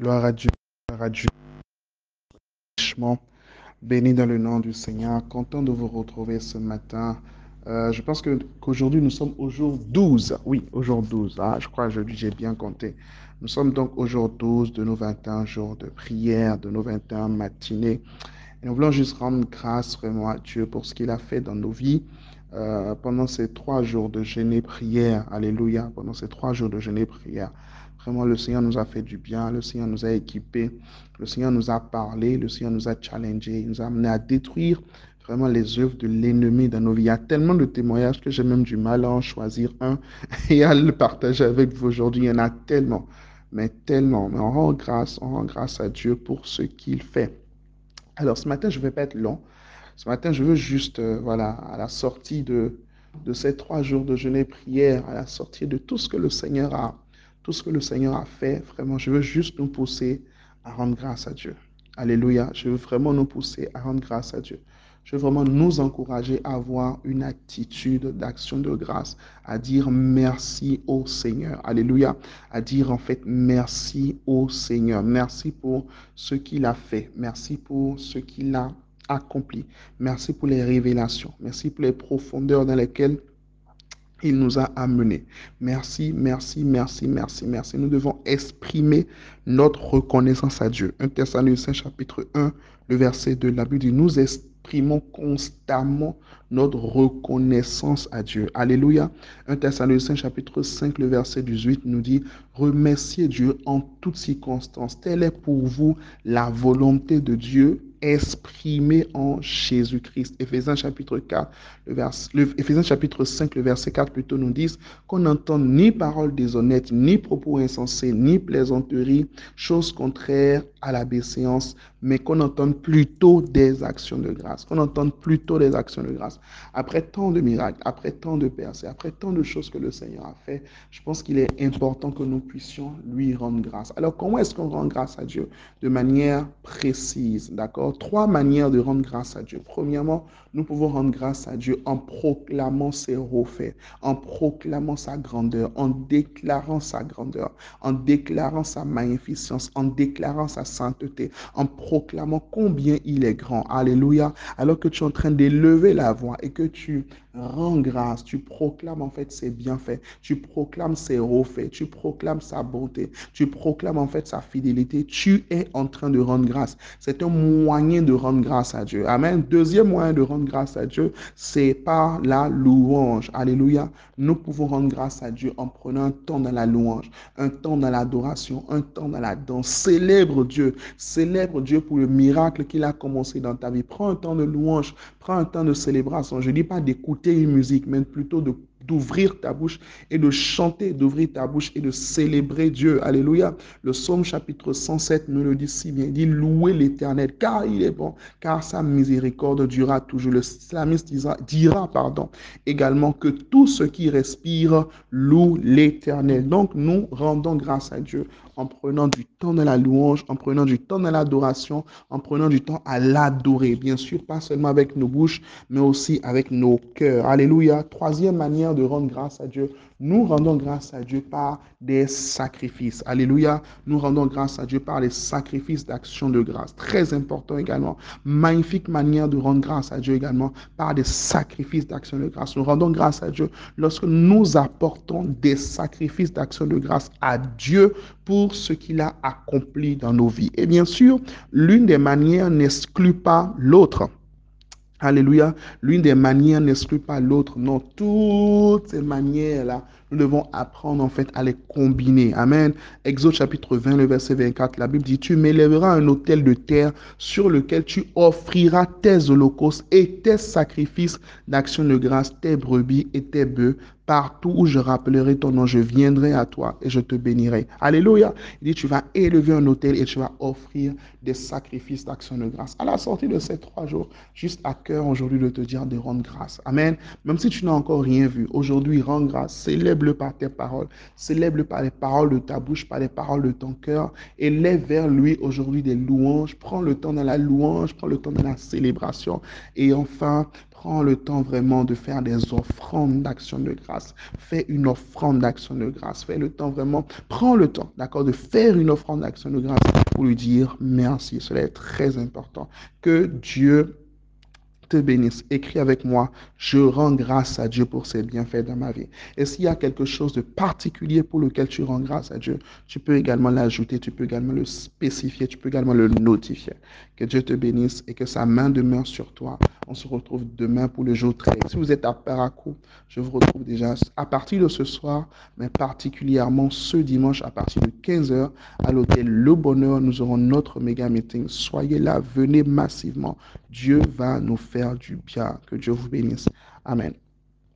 Gloire à Dieu, gloire à Dieu. Béni dans le nom du Seigneur. Content de vous retrouver ce matin. Euh, je pense que qu'aujourd'hui, nous sommes au jour 12. Oui, au jour 12. Ah, je crois que j'ai bien compté. Nous sommes donc au jour 12 de nos 21 jours de prière, de nos 21 matinées. Et nous voulons juste rendre grâce vraiment à Dieu pour ce qu'il a fait dans nos vies. Euh, pendant ces trois jours de jeûne et prière, alléluia, pendant ces trois jours de jeûne et prière, Vraiment, le Seigneur nous a fait du bien, le Seigneur nous a équipés, le Seigneur nous a parlé, le Seigneur nous a challengés, il nous a amené à détruire vraiment les œuvres de l'ennemi dans nos vies. Il y a tellement de témoignages que j'ai même du mal à en choisir un et à le partager avec vous aujourd'hui. Il y en a tellement, mais tellement. Mais on rend grâce, on rend grâce à Dieu pour ce qu'il fait. Alors ce matin, je ne vais pas être long. Ce matin, je veux juste, euh, voilà, à la sortie de, de ces trois jours de jeûne et prière, à la sortie de tout ce que le Seigneur a, tout ce que le Seigneur a fait, vraiment, je veux juste nous pousser à rendre grâce à Dieu. Alléluia. Je veux vraiment nous pousser à rendre grâce à Dieu. Je veux vraiment nous encourager à avoir une attitude d'action de grâce, à dire merci au Seigneur. Alléluia. À dire en fait merci au Seigneur. Merci pour ce qu'il a fait. Merci pour ce qu'il a accompli. Merci pour les révélations. Merci pour les profondeurs dans lesquelles il nous a amenés. Merci, merci, merci, merci, merci. Nous devons exprimer notre reconnaissance à Dieu. 1 Thessaloniciens chapitre 1, le verset 2, la Bible dit, nous exprimons constamment notre reconnaissance à Dieu. Alléluia. 1 Thessaloniciens chapitre 5, le verset 18 nous dit, remerciez Dieu en toutes circonstances. Telle est pour vous la volonté de Dieu exprimé en Jésus-Christ. Éphésiens chapitre 4, le vers, Éphésiens chapitre 5, le verset 4 plutôt nous disent qu'on n'entend ni paroles déshonnêtes, ni propos insensés, ni plaisanteries, choses contraires à la bienséance, mais qu'on entende plutôt des actions de grâce, qu'on entende plutôt des actions de grâce. Après tant de miracles, après tant de percées, après tant de choses que le Seigneur a fait, je pense qu'il est important que nous puissions lui rendre grâce. Alors comment est-ce qu'on rend grâce à Dieu? De manière précise, d'accord? Trois manières de rendre grâce à Dieu. Premièrement, nous pouvons rendre grâce à Dieu en proclamant ses refaits, en proclamant sa grandeur, en déclarant sa grandeur, en déclarant sa magnificence, en déclarant sa sainteté, en proclamant combien il est grand. Alléluia. Alors que tu es en train d'élever la voix et que tu rends grâce, tu proclames en fait ses bienfaits, tu proclames ses refaits, tu proclames sa bonté, tu proclames en fait sa fidélité, tu es en train de rendre grâce. C'est un moyen de rendre grâce à Dieu. Amen. Deuxième moyen de rendre grâce à Dieu, c'est par la louange. Alléluia. Nous pouvons rendre grâce à Dieu en prenant un temps dans la louange, un temps dans l'adoration, un temps dans la danse. Célèbre Dieu. Célèbre Dieu pour le miracle qu'il a commencé dans ta vie. Prends un temps de louange, prends un temps de célébration. Je ne dis pas d'écouter une musique, mais plutôt de d'ouvrir ta bouche et de chanter, d'ouvrir ta bouche et de célébrer Dieu. Alléluia. Le psaume chapitre 107 nous le dit si bien. Il dit louer l'éternel car il est bon, car sa miséricorde durera toujours. Le slamiste dira, dira pardon, également que tout ce qui respire loue l'éternel. Donc nous rendons grâce à Dieu en prenant du temps dans la louange, en prenant du temps dans l'adoration, en prenant du temps à l'adorer. Bien sûr, pas seulement avec nos bouches, mais aussi avec nos cœurs. Alléluia. Troisième manière de rendre grâce à Dieu, nous rendons grâce à Dieu par des sacrifices. Alléluia. Nous rendons grâce à Dieu par les sacrifices d'action de grâce. Très important également. Magnifique manière de rendre grâce à Dieu également par des sacrifices d'action de grâce. Nous rendons grâce à Dieu lorsque nous apportons des sacrifices d'action de grâce à Dieu pour ce qu'il a accompli dans nos vies. Et bien sûr, l'une des manières n'exclut pas l'autre. Alléluia. L'une des manières n'exclut pas l'autre. Non, toutes ces manières-là, nous devons apprendre en fait à les combiner. Amen. Exode chapitre 20, le verset 24, la Bible dit, tu m'élèveras un autel de terre sur lequel tu offriras tes holocaustes et tes sacrifices d'action de grâce, tes brebis et tes bœufs Partout où je rappellerai ton nom, je viendrai à toi et je te bénirai. Alléluia. Il dit, tu vas élever un autel et tu vas offrir des sacrifices d'action de grâce. À la sortie de ces trois jours, juste à cœur aujourd'hui de te dire de rendre grâce. Amen. Même si tu n'as encore rien vu, aujourd'hui, rends grâce, célèbre par tes paroles, célèbre-le par les paroles de ta bouche, par les paroles de ton cœur, et lève vers lui aujourd'hui des louanges. Prends le temps dans la louange, prends le temps dans la célébration, et enfin, prends le temps vraiment de faire des offrandes d'action de grâce. Fais une offrande d'action de grâce. Fais le temps vraiment, prends le temps, d'accord, de faire une offrande d'action de grâce pour lui dire merci. Cela est très important. Que Dieu te bénisse. Écris avec moi, je rends grâce à Dieu pour ses bienfaits dans ma vie. Et s'il y a quelque chose de particulier pour lequel tu rends grâce à Dieu, tu peux également l'ajouter, tu peux également le spécifier, tu peux également le notifier. Que Dieu te bénisse et que sa main demeure sur toi. On se retrouve demain pour le jour 13. Si vous êtes à Paracou, je vous retrouve déjà à partir de ce soir, mais particulièrement ce dimanche à partir de 15h à l'hôtel Le Bonheur. Nous aurons notre méga meeting. Soyez là, venez massivement. Dieu va nous faire du bien. Que Dieu vous bénisse. Amen.